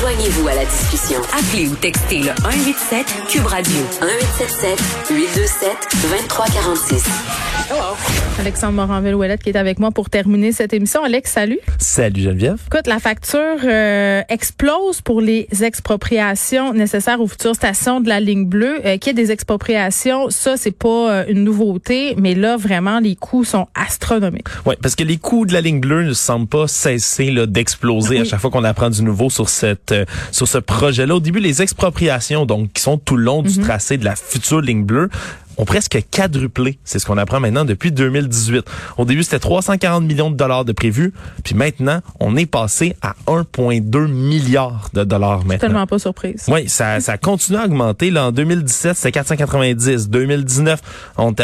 Joignez-vous à la discussion. Appelez ou textez le 187 Cube Radio 1877 827 2346. Alexandre Moranville-Ouellette qui est avec moi pour terminer cette émission. Alex, salut. Salut Geneviève. Écoute, la facture euh, explose pour les expropriations nécessaires aux futures stations de la ligne bleue. Euh, Qu'il y ait des expropriations, ça, c'est pas euh, une nouveauté, mais là, vraiment, les coûts sont astronomiques. Oui, parce que les coûts de la ligne bleue ne semblent pas cesser là, d'exploser à chaque fois qu'on apprend du nouveau sur cette euh, sur ce projet-là. Au début, les expropriations, donc, qui sont tout le long du tracé de la future ligne bleue, ont presque quadruplé. C'est ce qu'on apprend maintenant depuis 2018. Au début, c'était 340 millions de dollars de prévus, puis maintenant, on est passé à 1,2 milliard de dollars maintenant. Tellement pas surprise. Oui, ça, ça continue à augmenter. Là, en 2017, c'était 490. 2019, on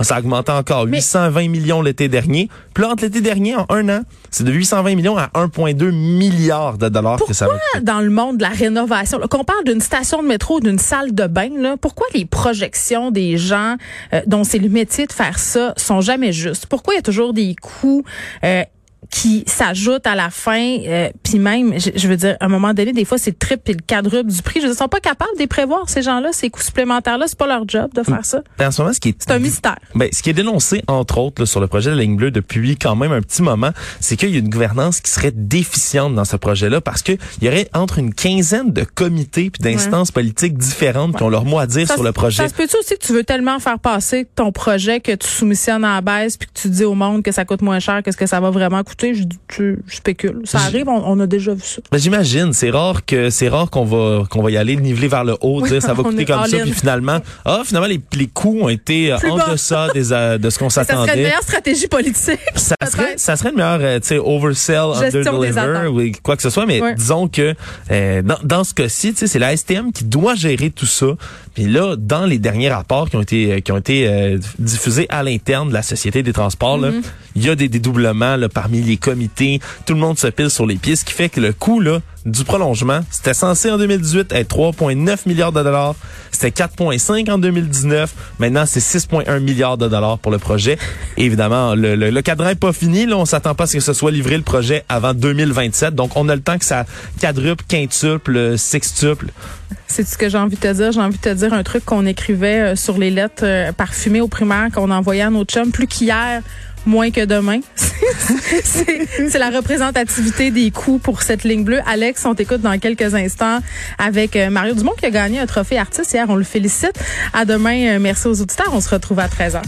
ça a augmenté encore. 820 millions l'été dernier. Puis là, entre l'été dernier, en un an, c'est de 820 millions à 1,2 milliard de dollars que ça va coûter. Dans le monde de la rénovation, qu'on parle d'une station de métro, d'une salle de bain, là, pourquoi les projections des gens euh, dont c'est le métier de faire ça sont jamais justes? Pourquoi il y a toujours des coûts euh, qui s'ajoutent à la fin, euh, puis même, je, je veux dire, à un moment donné, des fois, c'est le triple et le quadruple du prix. Je veux dire, ils sont pas capables de les prévoir, ces gens-là, ces coûts supplémentaires-là. C'est pas leur job de faire ça. En ce moment, ce qui est, C'est un mystère. Ben, ce qui est dénoncé, entre autres, là, sur le projet de la ligne bleue depuis quand même un petit moment, c'est qu'il y a une gouvernance qui serait déficiente dans ce projet-là parce que il y aurait entre une quinzaine de comités puis d'instances politiques différentes qui ont leur mot à dire Ça sur le projet. Ça se peut-tu aussi que tu veux tellement faire passer ton projet que tu soumissionnes à la baisse puis que tu dis au monde que ça coûte moins cher que ce que ça va vraiment coûter? Je, je- je spécule. Ça arrive, on, on a déjà vu ça. Ben, j'imagine, c'est rare que c'est rare qu'on va qu'on va y aller niveler vers le haut, dire ça va coûter comme ça, puis finalement, ah finalement les, les coûts ont été euh, Plus en bas. deçà des euh, de ce qu'on Ça serait une s'attendait. meilleure stratégie politique. Ça serait, ça serait une meilleure, tu sais, oversell, under-deliver, attentes. ou quoi que ce soit, mais disons que euh, dans, dans ce cas-ci, tu sais, c'est la STM qui doit gérer tout ça. Puis là, dans les derniers rapports qui ont été euh, qui ont été euh, diffusés à l'interne de la Société des transports, Mm-hmm. il y a des dédoublements là, parmi les comités. Tout le monde se pile sur les pieds, ce qui fait que le coût là, du prolongement, c'était censé en 2018 être 3,9 milliards de dollars. C'était 4,5 en 2019. Maintenant, c'est 6,1 milliards de dollars pour le projet. Évidemment, le, le, le cadran est pas fini. Là, on s'attend pas à ce que ce soit livré le projet avant 2027. Donc, on a le temps que ça quadruple, quintuple, sextuple. C'est ce que j'ai envie de te dire? J'ai envie de te dire un truc qu'on écrivait euh, sur les lettres euh, parfumées au primaire qu'on envoyait à nos chums. Plus qu'hier, moins que demain. c'est la représentativité des coûts pour cette ligne bleue. Alex, on t'écoute dans quelques instants avec euh, Mario Dumont qui a gagné un trophée artiste hier. On le félicite. À demain. Euh, Merci aux auditeurs. On se retrouve à 13h.